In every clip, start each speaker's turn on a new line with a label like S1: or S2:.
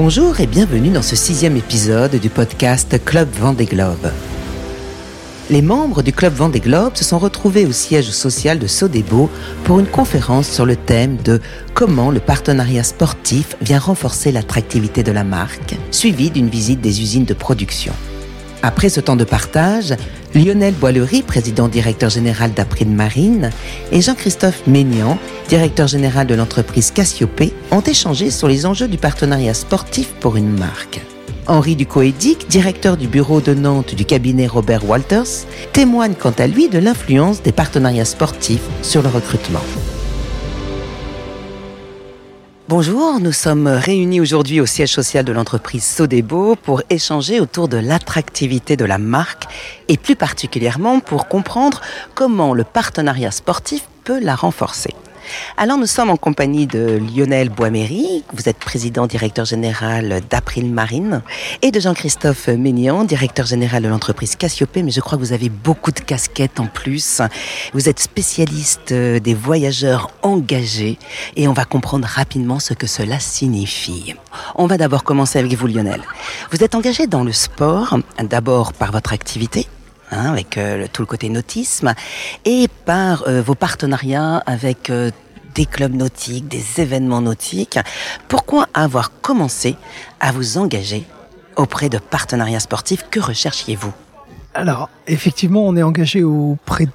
S1: Bonjour et bienvenue dans ce sixième épisode du podcast Club Vendée Globe. Les membres du Club Vendée Globe se sont retrouvés au siège social de Sodebo pour une conférence sur le thème de comment le partenariat sportif vient renforcer l'attractivité de la marque, suivi d'une visite des usines de production. Après ce temps de partage, Lionel Boilery, président directeur général d'April Marine, et Jean-Christophe Ménian, directeur général de l'entreprise Cassiopée, ont échangé sur les enjeux du partenariat sportif pour une marque. Henri Ducoédic, directeur du bureau de Nantes du cabinet Robert Walters, témoigne quant à lui de l'influence des partenariats sportifs sur le recrutement. Bonjour, nous sommes réunis aujourd'hui au siège social de l'entreprise Sodebo pour échanger autour de l'attractivité de la marque et plus particulièrement pour comprendre comment le partenariat sportif peut la renforcer. Alors nous sommes en compagnie de Lionel Boiméry, vous êtes président directeur général d'April Marine, et de Jean-Christophe Ménian, directeur général de l'entreprise Cassiopée, mais je crois que vous avez beaucoup de casquettes en plus. Vous êtes spécialiste des voyageurs engagés et on va comprendre rapidement ce que cela signifie. On va d'abord commencer avec vous Lionel. Vous êtes engagé dans le sport, d'abord par votre activité, Hein, avec euh, tout le côté nautisme, et par euh, vos partenariats avec euh, des clubs nautiques, des événements nautiques. Pourquoi avoir commencé à vous engager auprès de partenariats sportifs? Que recherchiez-vous?
S2: Alors, effectivement, on est engagé auprès de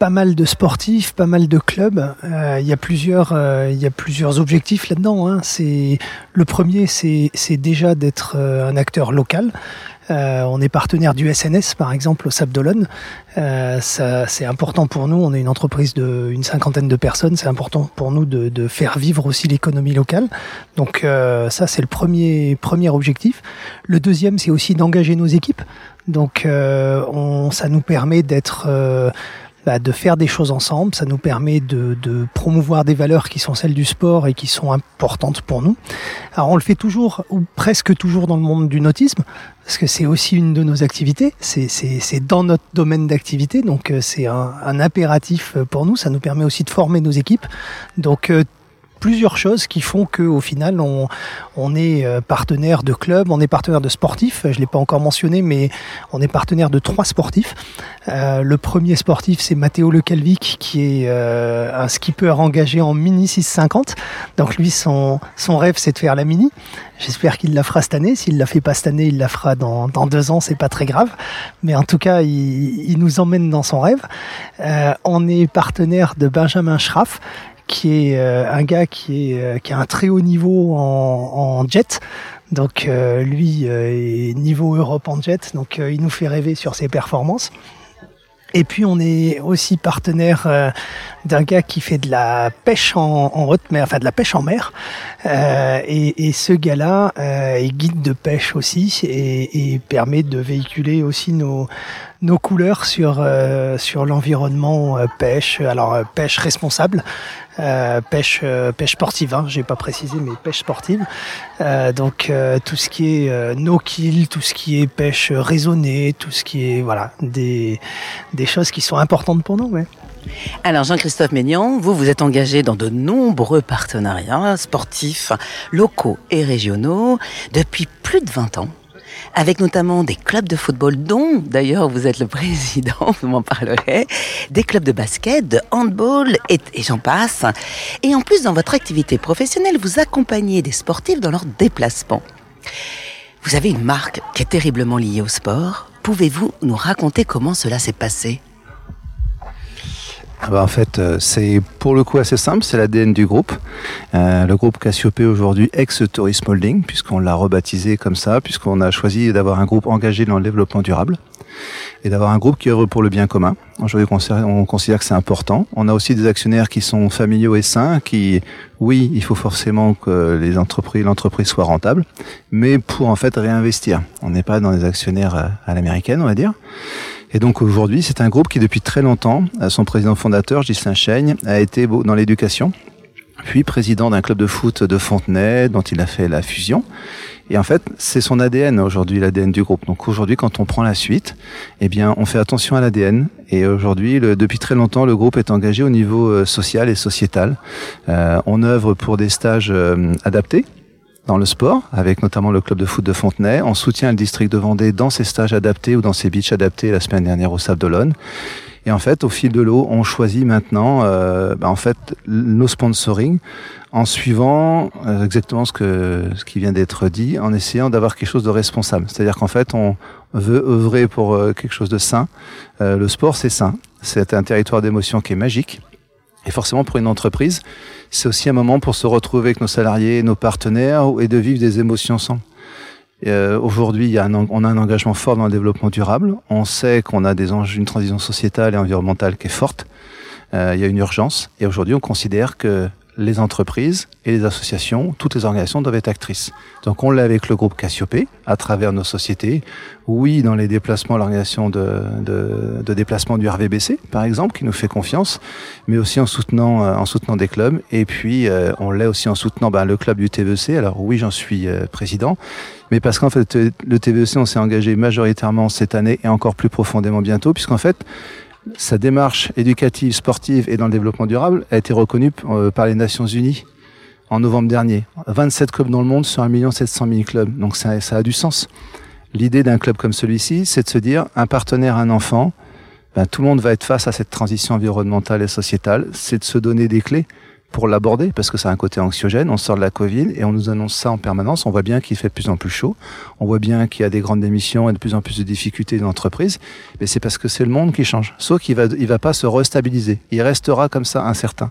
S2: pas mal de sportifs, pas mal de clubs. Il y a plusieurs, y a plusieurs objectifs là-dedans. Hein. Le premier, c'est déjà d'être un acteur local. Euh, on est partenaire du SNS, par exemple, au Sable d'Olonne. Euh, c'est important pour nous. On est une entreprise de cinquantaine de personnes. C'est important pour nous de, faire vivre aussi l'économie locale. Donc euh, ça, c'est le premier premier objectif. Le deuxième, c'est aussi d'engager nos équipes. Donc on, ça nous permet d'être bah, de faire des choses ensemble. Ça nous permet de, de, promouvoir des valeurs qui sont celles du sport et qui sont importantes pour nous. Alors on le fait toujours ou presque toujours dans le monde du nautisme parce que c'est aussi une de nos activités. C'est dans notre domaine d'activité, donc euh, c'est un, un, impératif pour nous. Ça nous permet aussi de former nos équipes. Donc euh, plusieurs choses qui font qu'au final, on, est euh, partenaire de clubs, on est partenaire de sportifs. Je ne l'ai pas encore mentionné, mais on est partenaire de trois sportifs. Euh, le premier sportif, c'est Matteo Lecalvic, qui est euh, un skipper engagé en mini 650. Donc lui, son, son rêve, c'est de faire la mini. J'espère qu'il la fera cette année. S'il la fait pas cette année, il la fera dans, dans deux ans. C'est pas très grave. Mais en tout cas, il, nous emmène dans son rêve. On est partenaire de Benjamin Schraff, qui est euh, un gars qui est euh, qui a un très haut niveau en, jet. Donc euh, lui est niveau Europe en jet, donc il nous fait rêver sur ses performances. Et puis on est aussi partenaire d'un gars qui fait de la pêche en, haute mer, enfin de la pêche en mer. Et, ce gars-là est guide de pêche aussi et, et, permet de véhiculer aussi nos, nos couleurs sur, sur l'environnement pêche. Alors pêche responsable, euh, pêche euh, pêche sportive, hein, j'ai pas précisé, mais pêche sportive. Euh, donc tout ce qui est no kill, tout ce qui est pêche raisonnée, tout ce qui est voilà des des choses qui sont importantes pour nous.
S1: Alors Jean-Christophe Ménion, vous vous êtes engagé dans de nombreux partenariats sportifs locaux et régionaux depuis plus de 20 ans avec notamment des clubs de football dont d'ailleurs vous êtes le président, vous m'en parlerez, des clubs de basket, de handball et, j'en passe. Et en plus, dans votre activité professionnelle, vous accompagnez des sportifs dans leurs déplacements. Vous avez une marque qui est terriblement liée au sport. Pouvez-vous nous raconter comment cela s'est passé?
S3: Ah bah, en fait, euh, c'est pour le coup assez simple, c'est l'ADN du groupe. Euh, le groupe Cassiopée aujourd'hui, ex-Tourisme Holding, puisqu'on l'a rebaptisé comme ça, puisqu'on a choisi d'avoir un groupe engagé dans le développement durable et d'avoir un groupe qui œuvre pour le bien commun. Aujourd'hui, on considère que c'est important. On a aussi des actionnaires qui sont familiaux et sains, qui, oui, il faut forcément que les entreprises, l'entreprise soit rentable, mais pour en fait réinvestir. On n'est pas dans des actionnaires euh, à l'américaine, on va dire. Et donc aujourd'hui, c'est un groupe qui depuis très longtemps, euh, son président fondateur, Ghislain Chaigne, a été dans l'éducation, puis président d'un club de foot de Fontenay, dont il a fait la fusion. Et en fait, c'est son ADN aujourd'hui, l'ADN du groupe. Donc aujourd'hui, quand on prend la suite, eh bien, on fait attention à l'ADN. Et aujourd'hui, depuis très longtemps, le groupe est engagé au niveau euh, social et sociétal. Euh, on œuvre pour des stages adaptés dans le sport, avec notamment le club de foot de Fontenay. On soutient le district de Vendée dans ses stages adaptés ou dans ses beachs adaptés la semaine dernière au Sable d'Olonne. Et en fait, au fil de l'eau, on choisit maintenant, euh, bah, en fait, nos sponsoring en suivant euh, exactement ce que ce qui vient d'être dit, en essayant d'avoir quelque chose de responsable. C'est-à-dire qu'en fait, on veut œuvrer pour euh, quelque chose de sain. Euh, le sport, c'est sain. C'est un territoire d'émotion qui est magique. Et forcément, pour une entreprise, c'est aussi un moment pour se retrouver avec nos salariés, nos partenaires et de vivre des émotions ensemble. Euh, Aujourd'hui, on a un engagement fort dans le développement durable. On sait qu'on a des enjeux, une transition sociétale et environnementale qui est forte. Euh, il y a une urgence. Et aujourd'hui, on considère que les entreprises et les associations, toutes les organisations doivent être actrices. Donc on l'a avec le groupe Cassiopée, à travers nos sociétés. Oui, dans les déplacements, l'organisation de, de, de, déplacement du RVBC, par exemple, qui nous fait confiance, mais aussi en soutenant, euh, en soutenant des clubs. Et puis euh, on l'est aussi en soutenant ben, le club du TVC. Alors oui, j'en suis euh, président, mais parce qu'en fait le TVC, on s'est engagé majoritairement cette année et encore plus profondément bientôt, puisqu'en fait sa démarche éducative, sportive et dans le développement durable a été reconnue euh, par les Nations Unies en novembre dernier. 27 clubs dans le monde sur 1 700 000 clubs. Donc ça, a du sens. L'idée d'un club comme celui-ci, c'est de se dire un partenaire, un enfant, ben, tout le monde va être face à cette transition environnementale et sociétale. C'est de se donner des clés pour l'aborder parce que ça a un côté anxiogène. On sort de la Covid et on nous annonce ça en permanence. On voit bien qu'il fait de plus en plus chaud. On voit bien qu'il y a des grandes démissions et de plus en plus de difficultés dans l'entreprise. Mais c'est parce que c'est le monde qui change. Sauf qu'il va, il va pas se restabiliser. Il restera comme ça incertain.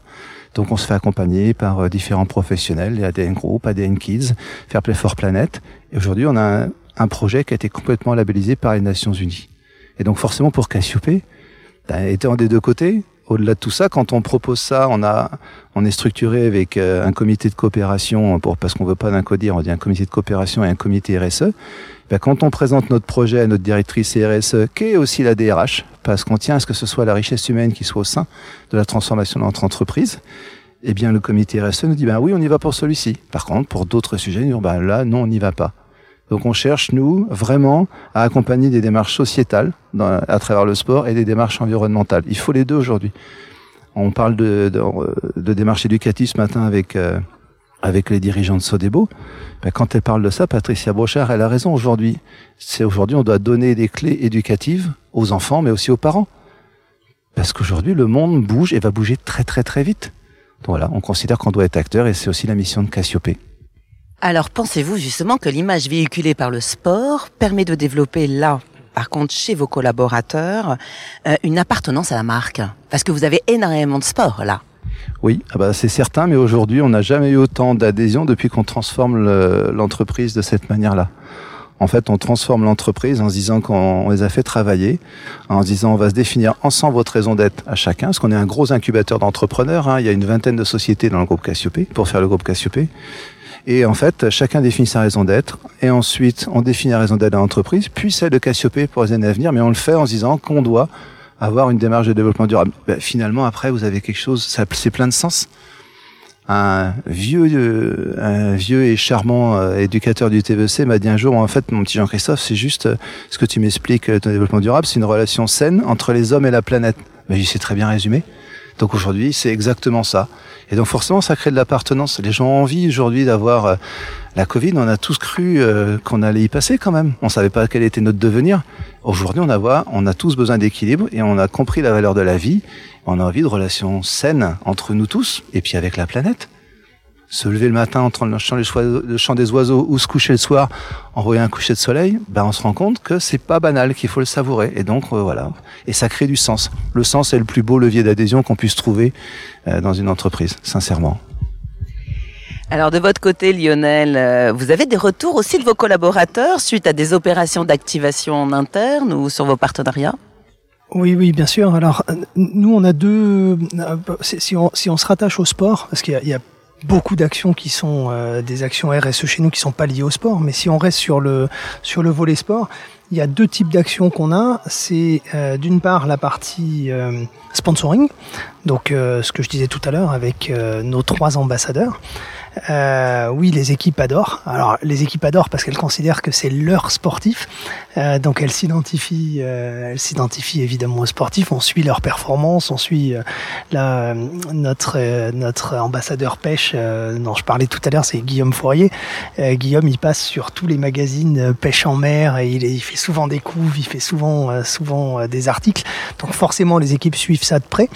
S3: Donc on se fait accompagner par euh, différents professionnels, les ADN Group, ADN Kids, Fairplay for Planet. Et aujourd'hui, on a un, un, projet qui a été complètement labellisé par les Nations Unies. Et donc forcément pour Cassiopée, ben, étant des deux côtés, au-delà de tout ça, quand on propose ça, on a, on est structuré avec euh, un comité de coopération pour parce qu'on veut pas d'un on dit un comité de coopération et un comité RSE. Ben, quand on présente notre projet à notre directrice RSE, qui est aussi la DRH, parce qu'on tient à ce que ce soit la richesse humaine qui soit au sein de la transformation de notre entreprise, eh bien le comité RSE nous dit ben oui, on y va pour celui-ci. Par contre, pour d'autres sujets, nous ben là non, on n'y va pas. Donc on cherche, nous, vraiment à accompagner des démarches sociétales dans, à travers le sport et des démarches environnementales. Il faut les deux aujourd'hui. On parle de, de, de, démarches éducatives ce matin avec, euh, avec les dirigeants de Sodebo. Ben, quand elle parle de ça, Patricia Brochard, elle a raison aujourd'hui. C'est aujourd'hui, on doit donner des clés éducatives aux enfants, mais aussi aux parents. Parce qu'aujourd'hui, le monde bouge et va bouger très très très vite. Donc voilà, on considère qu'on doit être acteur et c'est aussi la mission de Cassiopée.
S1: Alors pensez-vous justement que l'image véhiculée par le sport permet de développer là, par contre chez vos collaborateurs, euh, une appartenance à la marque? Parce que vous avez énormément de sport là.
S3: Oui, ah bah c'est certain, mais aujourd'hui on n'a jamais eu autant d'adhésion depuis qu'on transforme l'entreprise de cette manière-là. En fait, on transforme l'entreprise en se disant qu'on les a fait travailler, en disant on va se définir ensemble votre raison d'être à chacun, parce qu'on est un gros incubateur d'entrepreneurs. Hein. Il y a une vingtaine de sociétés dans le groupe Cassiopée pour faire le groupe Cassiopée. Et en fait, chacun définit sa raison d'être. Et ensuite, on définit la raison d'être de l'entreprise, puis celle de Cassiopée pour les années à venir. Mais on le fait en se disant qu'on doit avoir une démarche de développement durable. Ben, finalement, après, vous avez quelque chose, ça c'est plein de sens. Un vieux, euh, un vieux et charmant euh, éducateur du TVC m'a dit un jour, en fait, mon petit Jean-Christophe, c'est juste euh, ce que tu m'expliques, ton développement durable, c'est une relation saine entre les hommes et la planète. Ben, c'est très bien résumé. Donc aujourd'hui, c'est exactement ça. Et donc forcément, ça crée de l'appartenance. Les gens ont envie aujourd'hui d'avoir euh, la Covid. On a tous cru euh, qu'on allait y passer quand même. On savait pas quel était notre devenir. Aujourd'hui, on a, on a tous besoin d'équilibre et on a compris la valeur de la vie. On a envie de relations saines entre nous tous et puis avec la planète se lever le matin en train de le chant des oiseaux ou se coucher le soir en voyant un coucher de soleil, ben on se rend compte que c'est pas banal, qu'il faut le savourer. Et donc euh, voilà, et ça crée du sens. Le sens est le plus beau levier d'adhésion qu'on puisse trouver euh, dans une entreprise, sincèrement.
S1: Alors de votre côté, Lionel, euh, vous avez des retours aussi de vos collaborateurs suite à des opérations d'activation en interne ou sur vos partenariats?
S2: Oui, oui, bien sûr. Alors, nous, on a deux. Si on, si on se rattache au sport, parce qu'il y, y, a beaucoup d'actions qui sont euh, des actions RSE chez nous qui sont pas liées au sport. Mais si on reste sur le sur le volet sport, il y a deux types d'actions qu'on a. C'est euh, d'une part la partie euh, sponsoring, donc ce que je disais tout à l'heure avec nos trois ambassadeurs. Euh, oui, les équipes adorent. Alors, les équipes adorent parce qu'elles considèrent que c'est leur sportif. Euh, donc, elles s'identifient, euh, elles s'identifient évidemment aux sportifs. On suit leur performance, on suit euh, la, notre euh, notre ambassadeur pêche dont je parlais tout à l'heure, c'est Guillaume Fourier. Guillaume, il passe sur tous les magazines pêche en mer et il, il fait souvent des couves, il fait souvent souvent des articles. Donc, forcément, les équipes suivent ça de près.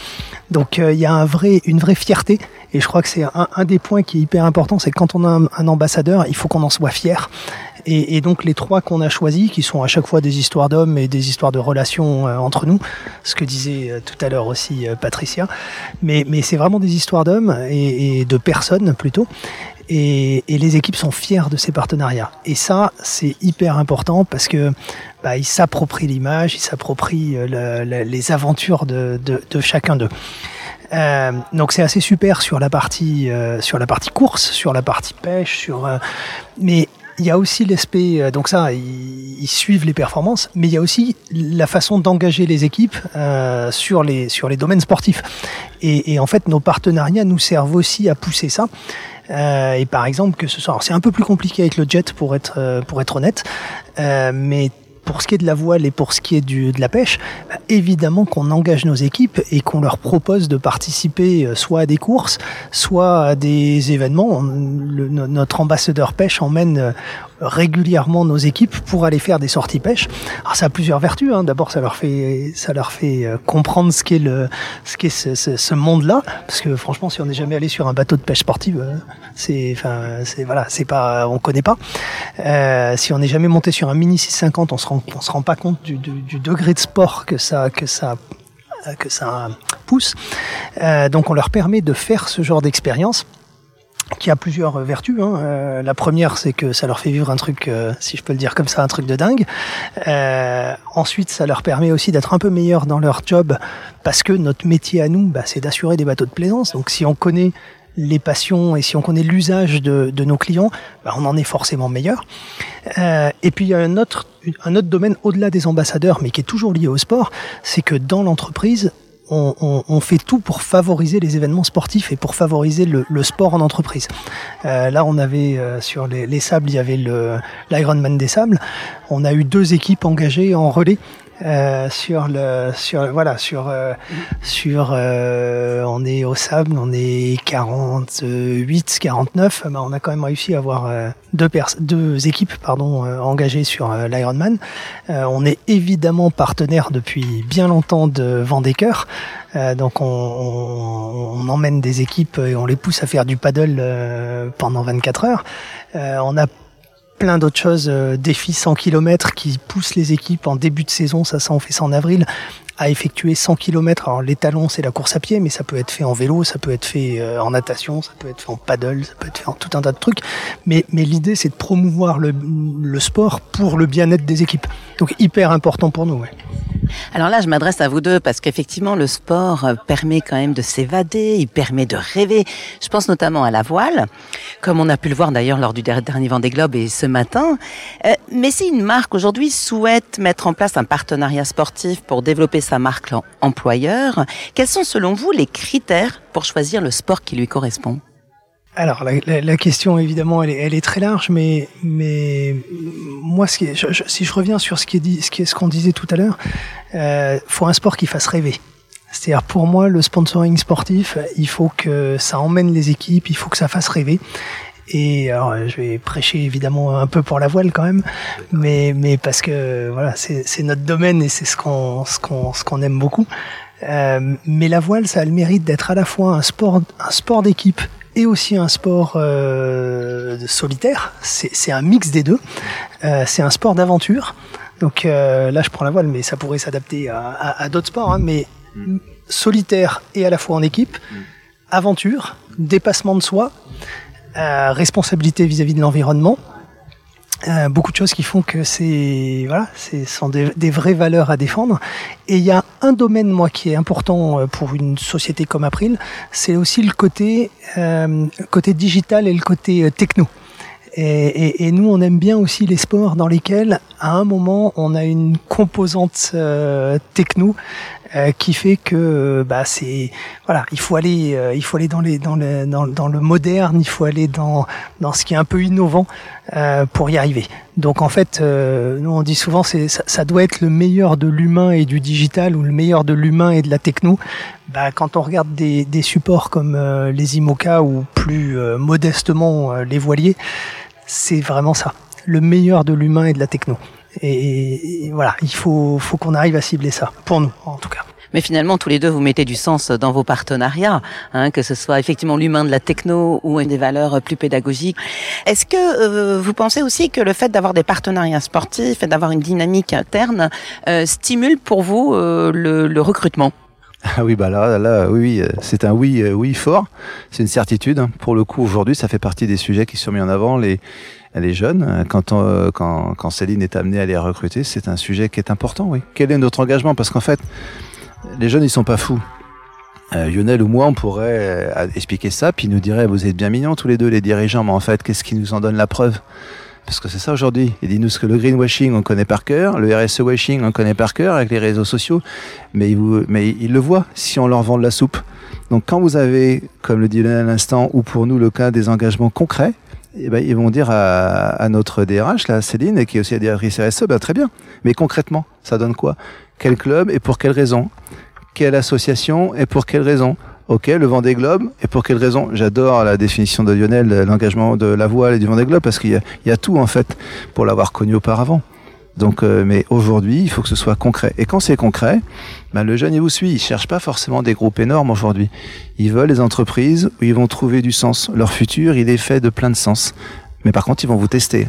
S2: Donc, il y a un vrai, une vraie fierté. Et je crois que c'est un, des points qui est hyper important, c'est que quand on a un, ambassadeur, il faut qu'on en soit fier. Et, donc les trois qu'on a choisis, qui sont à chaque fois des histoires d'hommes et des histoires de relations euh, entre nous, ce que disait euh, tout à l'heure aussi euh, Patricia, mais, c'est vraiment des histoires d'hommes et, de personnes plutôt. Et, les équipes sont fières de ces partenariats. Et ça, c'est hyper important parce que bah, ils s'approprient l'image, ils s'approprient les aventures de chacun d'eux. Euh, donc c'est assez super sur la partie euh, sur la partie course, sur la partie pêche, sur euh, mais il y a aussi l'aspect, euh, donc ça, ils, suivent les performances, mais il y a aussi la façon d'engager les équipes euh, sur les sur les domaines sportifs. Et, et, en fait, nos partenariats nous servent aussi à pousser ça. Euh, et par exemple, que ce soit, c'est un peu plus compliqué avec le jet pour être pour être honnête, mais pour ce qui est de la voile et pour ce qui est de la pêche, bah, évidemment qu'on engage nos équipes et qu'on leur propose de participer euh, soit à des courses, soit à des événements. Notre ambassadeur pêche emmène euh, régulièrement nos équipes pour aller faire des sorties pêche. Alors ça a plusieurs vertus. Hein. D'abord, ça leur fait ça leur fait euh, comprendre ce qu'est le ce qu'est ce, ce, ce monde-là, parce que franchement, si on n'est jamais allé sur un bateau de pêche sportive, c'est enfin c'est voilà, c'est pas on connaît pas. Euh, si on n'est jamais monté sur un mini 650, on se rend on se rend pas compte du, du, du degré de sport que ça que ça que ça pousse. Euh, donc on leur permet de faire ce genre d'expérience qui a plusieurs vertus. Hein. Euh, la première, c'est que ça leur fait vivre un truc, euh, si je peux le dire comme ça, un truc de dingue. Euh, ensuite, ça leur permet aussi d'être un peu meilleurs dans leur job, parce que notre métier à nous, bah, c'est d'assurer des bateaux de plaisance. Donc, si on connaît les passions et si on connaît l'usage de, de, nos clients, bah, on en est forcément meilleur. Euh, et puis il y a un autre, un autre domaine au-delà des ambassadeurs, mais qui est toujours lié au sport, c'est que dans l'entreprise, on, fait tout pour favoriser les événements sportifs et pour favoriser le, le sport en entreprise. Euh, là, on avait euh, sur les, les, sables, il y avait l'Ironman des sables. On a eu deux équipes engagées en relais euh, sur le sur voilà sur euh, sur euh, on est au sable on est 48 49 bah, on a quand même réussi à avoir euh, deux deux équipes pardon euh, engagées sur l'Ironman. On est évidemment partenaire depuis bien longtemps de Vendécoeur donc on, on, on, emmène des équipes et on les pousse à faire du paddle pendant 24 heures. On a plein d'autres choses, euh, défis 100 km qui poussent les équipes en début de saison, ça, ça on fait ça en avril, à effectuer 100 km. Alors l'étalon c'est la course à pied, mais ça peut être fait en vélo, ça peut être fait euh, en natation, ça peut être fait en paddle, ça peut être fait en tout un tas de trucs. Mais, mais l'idée c'est de promouvoir le, le sport pour le bien-être des équipes. Donc hyper important pour nous.
S1: Alors là, je m'adresse à vous deux parce qu'effectivement, le sport euh, permet quand même de s'évader, il permet de rêver. Je pense notamment à la voile, comme on a pu le voir d'ailleurs lors du dernier Vendée Globe et ce matin. Euh, mais si une marque aujourd'hui souhaite mettre en place un partenariat sportif pour développer sa marque employeur, quels sont selon vous les critères pour choisir le sport qui lui correspond?
S2: Alors la, question évidemment elle est, très large, mais mais moi si je reviens sur ce dit, ce qu'on disait tout à l'heure, euh, faut un sport qui fasse rêver. C'est-à-dire pour moi le sponsoring sportif, il faut que ça emmène les équipes, il faut que ça fasse rêver. Et alors, je vais prêcher évidemment un peu pour la voile quand même, mais mais parce que voilà c'est notre domaine et c'est ce qu'on ce qu'on ce qu'on aime beaucoup. Euh, mais la voile, ça a le mérite d'être à la fois un sport un sport d'équipe et aussi un sport euh, solitaire. C'est un mix des deux. Euh, c'est un sport d'aventure. Donc euh, là, je prends la voile, mais ça pourrait s'adapter à, d'autres sports. Hein, mais solitaire et à la fois en équipe, aventure, dépassement de soi, responsabilité vis-à-vis -vis de l'environnement. Euh, beaucoup de choses qui font que c'est voilà, c'est sont des, vraies valeurs à défendre. Et il y a un domaine moi qui est important euh, pour une société comme April, c'est aussi le côté euh, côté digital et le côté euh, techno. Et, nous, on aime bien aussi les sports dans lesquels, à un moment, on a une composante techno euh, qui fait que bah c'est voilà, il faut aller euh, il faut aller dans les dans le dans, dans, le moderne, il faut aller dans dans ce qui est un peu innovant euh, pour y arriver. Donc en fait, nous on dit souvent c'est ça, ça, doit être le meilleur de l'humain et du digital ou le meilleur de l'humain et de la techno. Bah, quand on regarde des, des supports comme les IMOCA ou plus modestement les voiliers, c'est vraiment ça, le meilleur de l'humain et de la techno. Et, voilà, il faut, faut qu'on arrive à cibler ça, pour nous en tout cas.
S1: Mais finalement, tous les deux, vous mettez du sens dans vos partenariats, hein, que ce soit effectivement l'humain de la techno ou des valeurs plus pédagogiques. Est-ce que euh, vous pensez aussi que le fait d'avoir des partenariats sportifs et d'avoir une dynamique interne euh, stimule pour vous euh, le, le recrutement?
S3: Ah oui, bah là, là, oui, c'est un oui, oui fort. C'est une certitude. Pour le coup, aujourd'hui, ça fait partie des sujets qui sont mis en avant. Les, les jeunes, quand, quand, quand Céline est amenée à les recruter, c'est un sujet qui est important, oui. Quel est notre engagement? Parce qu'en fait, les jeunes, ils sont pas fous. Euh, Lionel ou moi, on pourrait euh, expliquer ça, puis nous dirait, vous êtes bien mignons tous les deux, les dirigeants, mais en fait, qu'est-ce qui nous en donne la preuve? Parce que c'est ça aujourd'hui. Il dit nous que le greenwashing, on connaît par cœur, le RSE washing, on connaît par cœur avec les réseaux sociaux, mais ils, mais ils le voient si on leur vend de la soupe. Donc quand vous avez, comme le dit Lionel à l'instant, ou pour nous le cas des engagements concrets, eh ben, ils vont dire à, notre DRH, là, Céline, qui est aussi la directrice RSE, ben, très bien. Mais concrètement, ça donne quoi? Quel club et pour quelle raison? Quelle association et pour quelle raison? Ok, le Vendée Globe, et pour quelle raison? J'adore la définition de Lionel, l'engagement de la voile et du Vendée Globe, parce qu'il y, y, a tout en fait pour l'avoir connu auparavant. Donc, euh, mais aujourd'hui, il faut que ce soit concret. Et quand c'est concret, ben le jeune il vous suit. Il cherche pas forcément des groupes énormes aujourd'hui. Ils veulent les entreprises où ils vont trouver du sens. Leur futur, il est fait de plein de sens. Mais par contre, ils vont vous tester.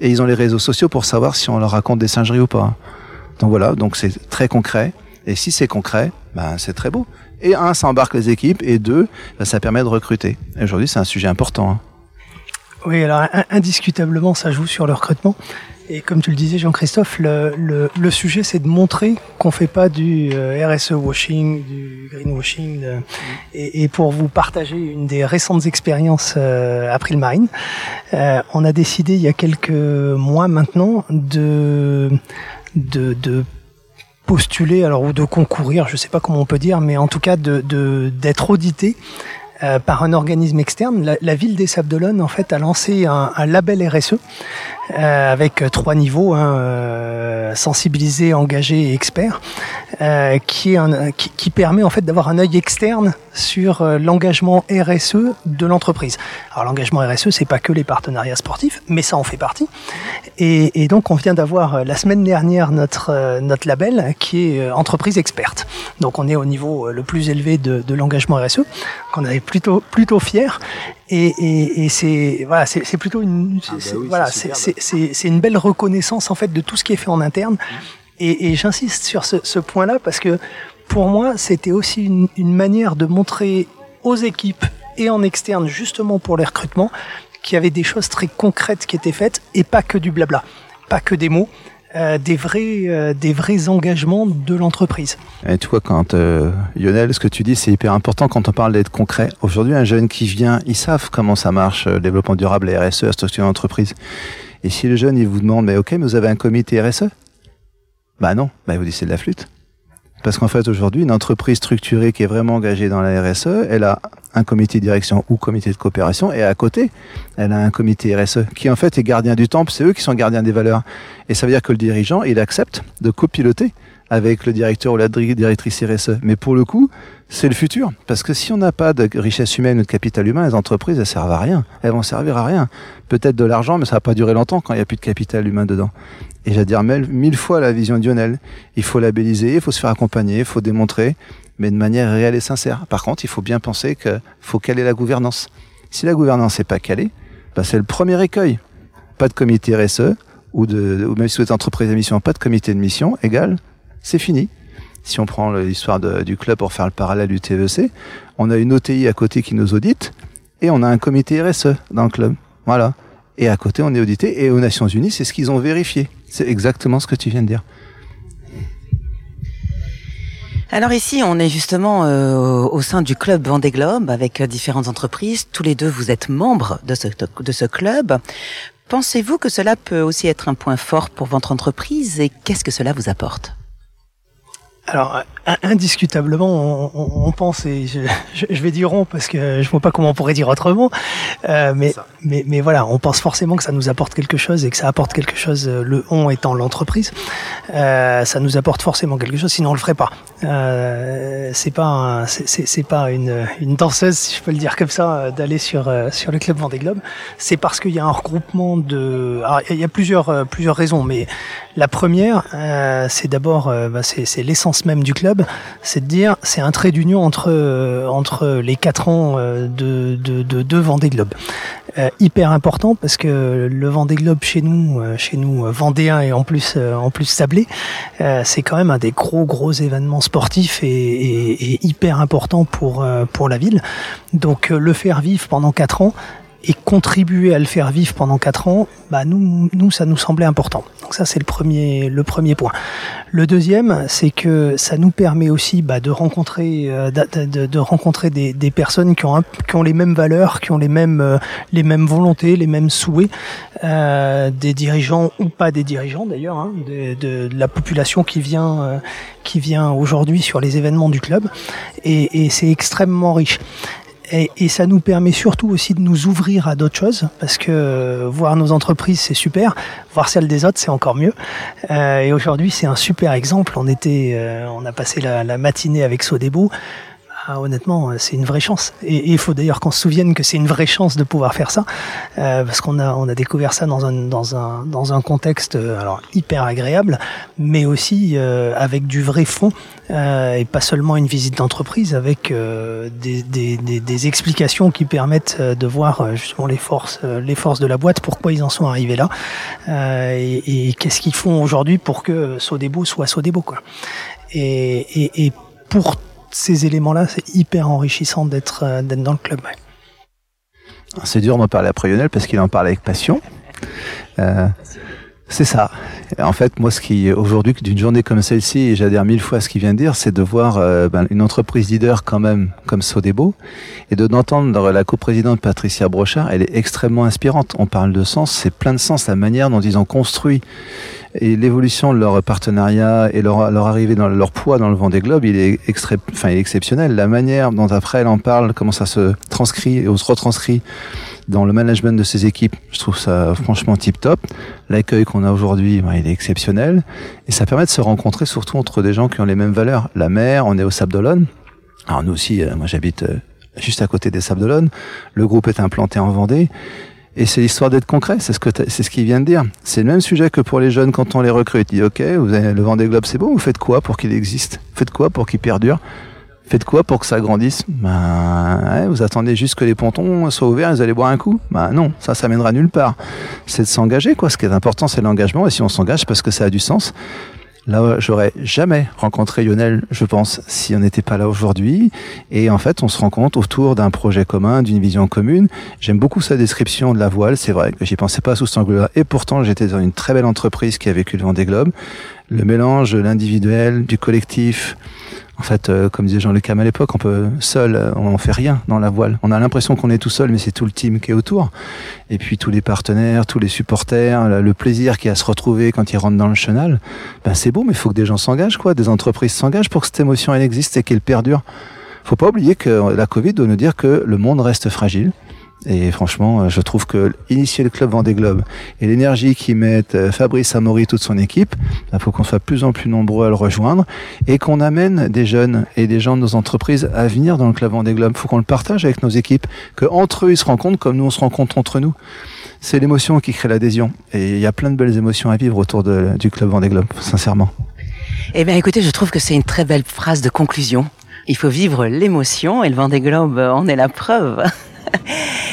S3: Et ils ont les réseaux sociaux pour savoir si on leur raconte des singeries ou pas. Donc voilà, donc c'est très concret. Et si c'est concret, ben c'est très beau. Et un, ça embarque les équipes, et deux, ben, ça permet de recruter. Et aujourd'hui, c'est un sujet important. Hein.
S2: Oui, alors indiscutablement, ça joue sur le recrutement. Et comme tu le disais, Jean-Christophe, le, le, le, sujet, c'est de montrer qu'on fait pas du euh, RSE washing, du greenwashing. De... Et, et, pour vous partager une des récentes expériences euh, à Marine, euh, on a décidé il y a quelques mois maintenant de de, de postuler alors ou de concourir, je sais pas comment on peut dire, mais en tout cas de d'être audité euh, par un organisme externe. La, ville des Sables d'Olonne en fait a lancé un, label RSE euh, avec trois niveaux hein, euh, sensibilisé, engagé et expert, euh, qui, permet en fait d'avoir un œil externe sur euh, l'engagement RSE de l'entreprise. Alors l'engagement RSE, c'est pas que les partenariats sportifs, mais ça en fait partie. Et, donc on vient d'avoir la semaine dernière notre label qui est entreprise experte. Donc on est au niveau le plus élevé de l'engagement RSE, qu'on est plutôt plutôt fier. Et, et, et c'est voilà, c'est plutôt une ah bah oui, voilà, c'est une belle reconnaissance en fait de tout ce qui est fait en interne. Et, et j'insiste sur ce, ce point-là parce que pour moi, c'était aussi une, une manière de montrer aux équipes et en externe, justement pour les recrutements, qu'il y avait des choses très concrètes qui étaient faites et pas que du blabla, pas que des mots. Euh, des vrais euh, des vrais engagements de l'entreprise.
S3: Et tu vois quand euh, Lionel, ce que tu dis c'est hyper important quand on parle d'être concret. Aujourd'hui, un jeune qui vient, ils savent comment ça marche le développement durable, RSE, la structure d'entreprise. Et si le jeune il vous demande mais OK, mais vous avez un comité RSE Bah non, bah il vous dit c'est de la flûte. Parce qu'en fait, aujourd'hui, une entreprise structurée qui est vraiment engagée dans la RSE, elle a un comité de direction ou comité de coopération, et à côté, elle a un comité RSE qui, en fait, est gardien du temple. C'est eux qui sont gardiens des valeurs. Et ça veut dire que le dirigeant, il accepte de copiloter avec le directeur ou la directrice RSE. Mais pour le coup, c'est le futur. Parce que si on n'a pas de richesse humaine ou de capital humain, les entreprises, elles servent à rien. Elles vont servir à rien. Peut-être de l'argent, mais ça va pas durer longtemps quand il n'y a plus de capital humain dedans. Et j'adhère mille fois la vision de. Il faut labelliser, il faut se faire accompagner, il faut démontrer, mais de manière réelle et sincère. Par contre, il faut bien penser qu'il faut caler la gouvernance. Si la gouvernance n'est pas calée, bah c'est le premier écueil. Pas de comité RSE, ou, de, ou même si vous êtes entreprise à mission, pas de comité de mission, égal, c'est fini. Si on prend l'histoire du club pour faire le parallèle du TEC, on a une OTI à côté qui nous audite et on a un comité RSE dans le club. Voilà. Et à côté, on est audité. Et aux Nations Unies, c'est ce qu'ils ont vérifié. C'est exactement ce que tu viens de dire.
S1: Alors ici, on est justement euh, au sein du club Vendée Globe avec différentes entreprises. Tous les deux, vous êtes membres de de ce club. Pensez-vous que cela peut aussi être un point fort pour votre entreprise et qu'est-ce que cela vous apporte?
S2: Alors, indiscutablement, on, pense, et je, vais dire on parce que je vois pas comment on pourrait dire autrement, euh, mais, mais, mais voilà, on pense forcément que ça nous apporte quelque chose et que ça apporte quelque chose, euh, le on étant l'entreprise, euh, ça nous apporte forcément quelque chose, sinon on le ferait pas. Euh, c'est pas c'est pas une, une danseuse, si je peux le dire comme ça, euh, d'aller sur sur le club Vendée Globe. C'est parce qu'il y a un regroupement de, alors, il y a plusieurs plusieurs raisons, mais la première, c'est d'abord bah, c'est l'essence même du club c'est de dire c'est un trait d'union entre euh, entre les quatre ans euh, de de, de, Vendée Globe. Euh, hyper important parce que le Vendée Globe chez nous, chez nous vendéen et en plus en plus sablé, c'est quand même un des gros gros événements sportifs et, et, et hyper important pour pour la ville. Donc le faire vivre pendant quatre ans, et contribuer à le faire vivre pendant quatre ans, bah nous, nous, ça nous semblait important. Donc ça, c'est le premier, le premier point. Le deuxième, c'est que ça nous permet aussi bah, de rencontrer, euh, de, de, rencontrer des, des personnes qui ont, qui ont les mêmes valeurs, qui ont les mêmes, euh, les mêmes volontés, les mêmes souhaits, euh, des dirigeants ou pas des dirigeants d'ailleurs, hein, de, de, la population qui vient, euh, qui vient aujourd'hui sur les événements du club, et, et c'est extrêmement riche. Et, et, ça nous permet surtout aussi de nous ouvrir à d'autres choses, parce que euh, voir nos entreprises, c'est super, voir celles des autres, c'est encore mieux. Euh, et aujourd'hui, c'est un super exemple. On était, euh, on a passé la, la matinée avec Sodebo. Ah, honnêtement, euh, c'est une vraie chance. Et il faut d'ailleurs qu'on se souvienne que c'est une vraie chance de pouvoir faire ça, euh, parce qu'on a, découvert ça dans un, contexte euh, hyper agréable, mais aussi avec du vrai fond, et pas seulement une visite d'entreprise, avec des, explications qui permettent de voir justement les forces, les forces de la boîte, pourquoi ils en sont arrivés là, et, qu'est-ce qu'ils font aujourd'hui pour que Sodebo soit Sodebo. Quoi. Et, et, ces éléments-là, c'est hyper enrichissant d'être euh, dans le club.
S3: C'est dur d'en parler après Lionel parce qu'il en parle avec passion. Euh, c'est ça. En fait, moi, ce qui aujourd'hui d'une journée comme celle-ci, j'adhère mille fois à ce qu'il vient de dire, c'est de voir euh, ben, une entreprise leader quand même comme Sodebo et de d'entendre la coprésidente Patricia Brochard. Elle est extrêmement inspirante. On parle de sens, c'est plein de sens la manière dont ils ont construit et l'évolution de leur partenariat et leur, leur arrivée dans leur poids dans le vent des globes, il est, extra, enfin, il est exceptionnel. La manière dont après elle en parle, comment ça se transcrit et on se retranscrit dans le management de ces équipes, je trouve ça franchement tip top. L'accueil qu'on a aujourd'hui, ben, il est exceptionnel et ça permet de se rencontrer surtout entre des gens qui ont les mêmes valeurs. La mer, on est au Sable d'Olonne. Alors nous aussi, euh, moi j'habite euh, juste à côté des Sables d'Olonne. Le groupe est implanté en Vendée. Et c'est l'histoire d'être concret, c'est ce que c'est ce qu'il vient de dire. C'est le même sujet que pour les jeunes quand on les recrute. Il dit ok, vous avez le Vendée Globe, c'est bon. Vous faites quoi pour qu'il existe? Faites quoi pour qu'il perdure? Faites quoi pour que ça grandisse? Ben, vous attendez juste que les pontons soient ouverts vous allez boire un coup Ben non, ça, ça mènera nulle part. C'est de s'engager, quoi. Ce qui est important, c'est l'engagement. Et si on s'engage, parce que ça a du sens. Là, j'aurais jamais rencontré Lionel, je pense, si on n'était pas là aujourd'hui. Et en fait, on se rend compte autour d'un projet commun, d'une vision commune. J'aime beaucoup sa description de la voile. C'est vrai que j'y pensais pas sous cet angle-là. Et pourtant, j'étais dans une très belle entreprise qui a vécu le Vendée Globe. Le mélange de l'individuel, du collectif, en fait, euh, comme disait Jean-Luc Cam à l'époque, on peut seul, euh, on fait rien dans la voile. On a l'impression qu'on est tout seul, mais c'est tout le team qui est autour. Et puis tous les partenaires, tous les supporters, le plaisir qu'il y a à se retrouver quand ils rentrent dans le chenal. Ben c'est beau, mais il faut que des gens s'engagent, quoi. Des entreprises s'engagent pour que cette émotion elle existe et qu'elle perdure. Faut pas oublier que la Covid doit nous dire que le monde reste fragile et franchement, euh, je trouve que initier le club Vendée Globe et l'énergie qu'y mettent euh, Fabrice Amaury et toute son équipe, il bah, faut qu'on soit de plus en plus nombreux à le rejoindre et qu'on amène des jeunes et des gens de nos entreprises à venir dans le club Vendée Globe. Il faut qu'on le partage avec nos équipes, que entre eux ils se rencontrent comme nous on se rencontre entre nous. C'est l'émotion qui crée l'adhésion et il y a plein de belles émotions à vivre autour du club Vendée Globe, sincèrement.
S1: Eh bien, écoutez, je trouve que c'est une très belle phrase de conclusion. Il faut vivre l'émotion et le Vendée Globe en est la preuve.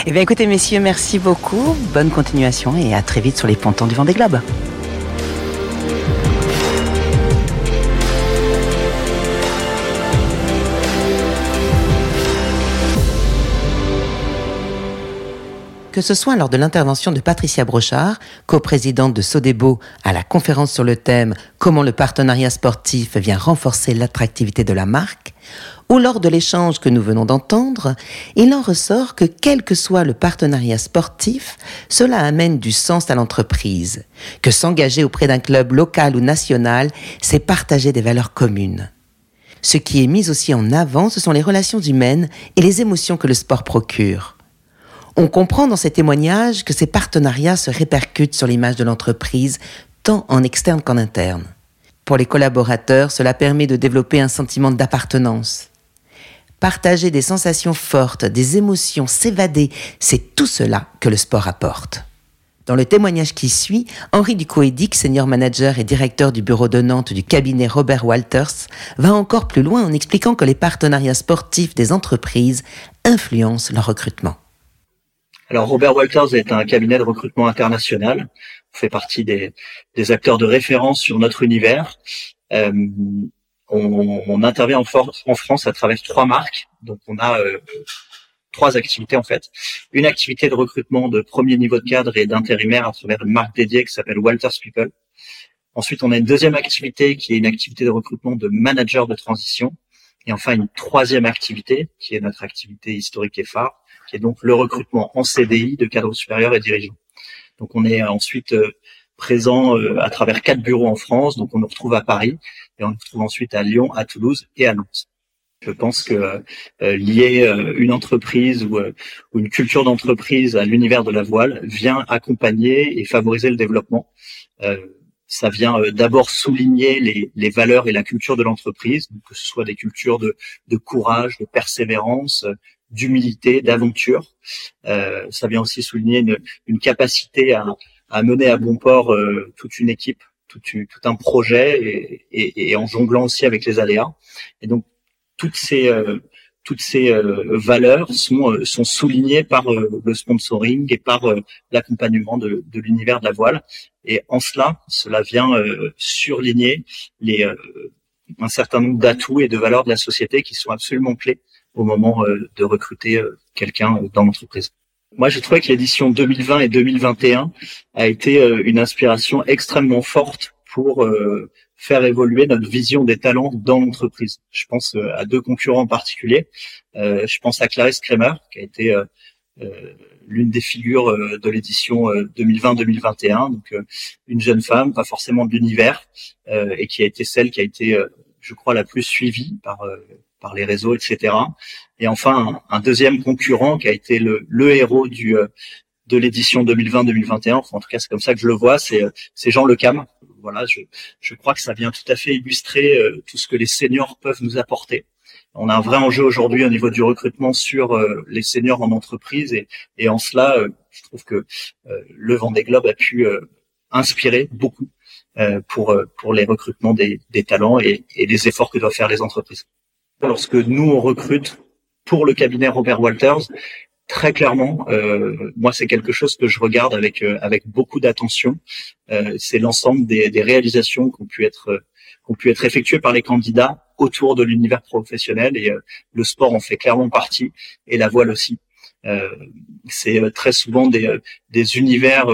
S1: eh bien écoutez messieurs, merci beaucoup, bonne continuation et à très vite sur les pontons du Vendée Globe. que ce soit lors de l'intervention de Patricia Brochard, coprésidente de Sodebo à la conférence sur le thème Comment le partenariat sportif vient renforcer l'attractivité de la marque, ou lors de l'échange que nous venons d'entendre, il en ressort que quel que soit le partenariat sportif, cela amène du sens à l'entreprise, que s'engager auprès d'un club local ou national, c'est partager des valeurs communes. Ce qui est mis aussi en avant, ce sont les relations humaines et les émotions que le sport procure. On comprend dans ces témoignages que ces partenariats se répercutent sur l'image de l'entreprise, tant en externe qu'en interne. Pour les collaborateurs, cela permet de développer un sentiment d'appartenance. Partager des sensations fortes, des émotions, s'évader, c'est tout cela que le sport apporte. Dans le témoignage qui suit, Henri Ducoédic, senior manager et directeur du bureau de Nantes du cabinet Robert Walters, va encore plus loin en expliquant que les partenariats sportifs des entreprises influencent leur recrutement.
S4: Alors Robert Walters est un cabinet de recrutement international. On fait partie des, acteurs de référence sur notre univers. Euh, on, intervient en, France à travers trois marques. Donc on a euh, trois activités en fait. Une activité de recrutement de premier niveau de cadre et d'intérimaire à travers une marque dédiée qui s'appelle Walters People. Ensuite, on a une deuxième activité qui est une activité de recrutement de manager de transition. Et enfin, une troisième activité qui est notre activité historique et phare, qui est donc le recrutement en CDI de cadres supérieurs et dirigeants. Donc, on est ensuite euh, présent euh, à travers quatre bureaux en France. Donc, on nous retrouve à Paris et on nous retrouve ensuite à Lyon, à Toulouse et à Nantes. Je pense que euh, lier euh, une entreprise euh, ou, une culture d'entreprise à l'univers de la voile vient accompagner et favoriser le développement. ça vient d'abord souligner les, valeurs et la culture de l'entreprise, que ce soit des cultures de, courage, de persévérance, d'humilité, d'aventure. ça vient aussi souligner une, capacité à, mener à bon port toute une équipe, tout, un projet et, et, en jonglant aussi avec les aléas. Et donc toutes ces euh, toutes ces euh, valeurs sont euh, sont soulignées par le sponsoring et par l'accompagnement de, de l'univers de la voile. Et en cela, cela vient surligner les un certain nombre d'atouts et de valeurs de la société qui sont absolument clés au moment de recruter quelqu'un dans l'entreprise. Moi, j'ai trouvé que l'édition 2020 et 2021 a été une inspiration extrêmement forte pour faire évoluer notre vision des talents dans l'entreprise. Je pense euh, à deux concurrents en particulier. Euh, je pense à Clarisse Kramer, qui a été euh, l'une des figures de l'édition 2020-2021, donc une jeune femme, pas forcément de l'univers, et qui a été celle qui a été, je crois, la plus suivie par par les réseaux, etc. Et enfin, un, deuxième concurrent qui a été le, le héros du de l'édition 2020-2021. Enfin, en tout cas, c'est comme ça que je le vois. C'est c'est Jean Le Cam, voilà, je, je crois que ça vient tout à fait illustrer euh, tout ce que les seniors peuvent nous apporter. On a un vrai enjeu aujourd'hui au niveau du recrutement sur euh, les seniors en entreprise et, et en cela, euh, je trouve que le Vendée Globe a pu inspirer beaucoup pour pour les recrutements des, des talents et, et les efforts que doivent faire les entreprises. Lorsque nous on recrute pour le cabinet Robert Walters, très clairement, euh, moi c'est quelque chose que je regarde avec euh, avec beaucoup d'attention. Euh, c'est l'ensemble des, des réalisations qui ont pu être qui pu être effectuées par les candidats autour de l'univers professionnel et le sport en fait clairement partie et la voile aussi. c'est très souvent des, des univers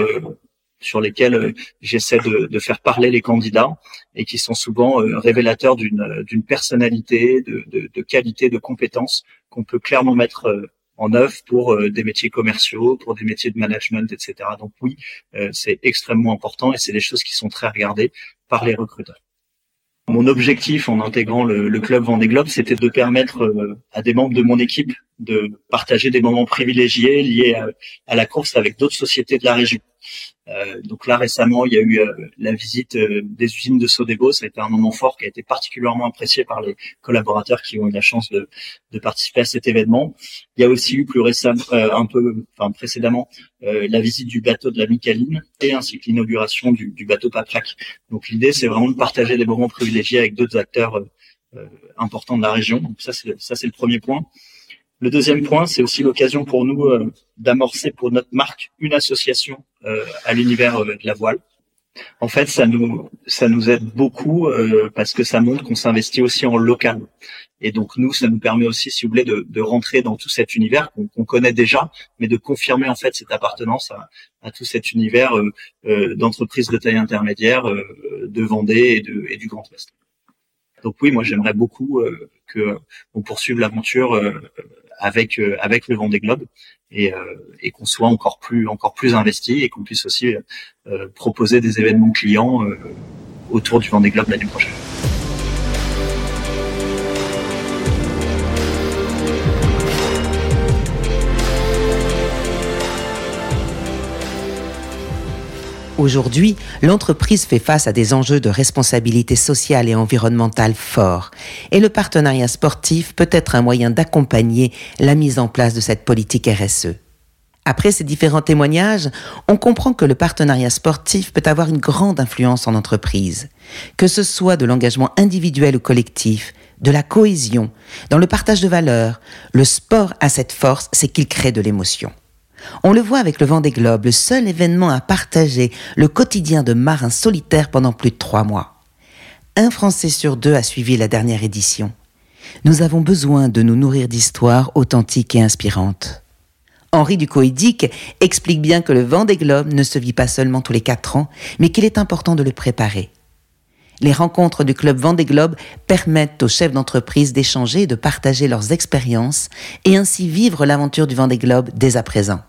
S4: sur lesquels j'essaie de, faire parler les candidats et qui sont souvent révélateurs d'une d'une personnalité, de, de, de qualité, de compétences qu'on peut clairement mettre en œuvre pour euh, des métiers commerciaux, pour des métiers de management, etc. Donc oui, euh, c'est extrêmement important et c'est des choses qui sont très regardées par les recruteurs. Mon objectif en intégrant le, le club Vendée Globe, c'était de permettre euh, à des membres de mon équipe de partager des moments privilégiés liés à la course avec d'autres sociétés de la région. Euh, donc là récemment, il y a eu euh, la visite euh, des usines de Sodebo. Ça a été un moment fort qui a été particulièrement apprécié par les collaborateurs qui ont eu la chance de, participer à cet événement. Il y a aussi eu plus récemment, un peu, enfin précédemment, la visite du bateau de la Micaline et ainsi que l'inauguration du, du, bateau Patrac. Donc l'idée, c'est vraiment de partager des moments privilégiés avec d'autres acteurs importants de la région. Donc ça, ça, c'est le premier point. Le deuxième point, c'est aussi l'occasion pour nous euh, d'amorcer pour notre marque une association euh, à l'univers euh, de la voile. En fait, ça nous ça nous aide beaucoup parce que ça montre qu'on s'investit aussi en local. Et donc nous, ça nous permet aussi, si vous voulez, de, rentrer dans tout cet univers qu'on connaît déjà, mais de confirmer en fait cette appartenance à, tout cet univers d'entreprises de taille intermédiaire, de Vendée et, et du Grand Ouest. Donc oui, moi j'aimerais beaucoup que on poursuive l'aventure avec euh, avec le Vendée Globe et, euh, et qu'on soit encore plus encore plus investi et qu'on puisse aussi euh, proposer des événements clients autour du Vendée Globe l'année prochaine.
S1: Aujourd'hui, l'entreprise fait face à des enjeux de responsabilité sociale et environnementale forts, et le partenariat sportif peut être un moyen d'accompagner la mise en place de cette politique RSE. Après ces différents témoignages, on comprend que le partenariat sportif peut avoir une grande influence en entreprise, que ce soit de l'engagement individuel ou collectif, de la cohésion, dans le partage de valeurs. Le sport a cette force, c'est qu'il crée de l'émotion. On le voit avec le vent des globes, le seul événement à partager le quotidien de marins solitaires pendant plus de trois mois. Un Français sur deux a suivi la dernière édition. Nous avons besoin de nous nourrir d'histoires authentiques et inspirantes. Henri Ducoédic explique bien que le vent des globes ne se vit pas seulement tous les quatre ans, mais qu'il est important de le préparer. Les rencontres du club Vendée Globe permettent aux chefs d'entreprise d'échanger et de partager leurs expériences et ainsi vivre l'aventure du Vendée Globe dès à présent.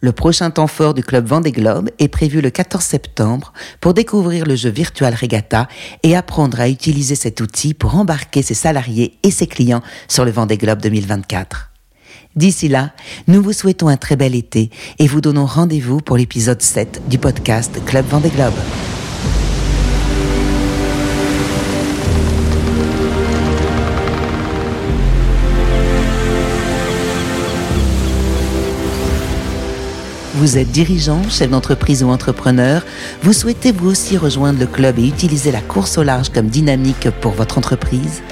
S1: Le prochain temps fort du club Vendée Globe est prévu le 14 septembre pour découvrir le jeu virtuel Regatta et apprendre à utiliser cet outil pour embarquer ses salariés et ses clients sur le Vendée Globe 2024. D'ici là, nous vous souhaitons un très bel été et vous donnons rendez-vous pour l'épisode 7 du podcast Club Vendée Globe. Vous êtes dirigeant, chef d'entreprise ou entrepreneur, vous souhaitez vous aussi rejoindre le club et utiliser la course au large comme dynamique pour votre entreprise?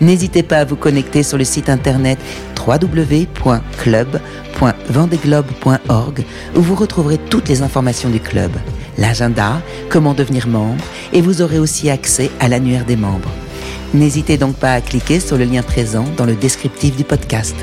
S1: N'hésitez pas à vous connecter sur le site internet www.club.vendeglobe.org où vous retrouverez toutes les informations du club, l'agenda, comment devenir membre et vous aurez aussi accès à l'annuaire des membres. N'hésitez donc pas à cliquer sur le lien présent dans le descriptif du podcast.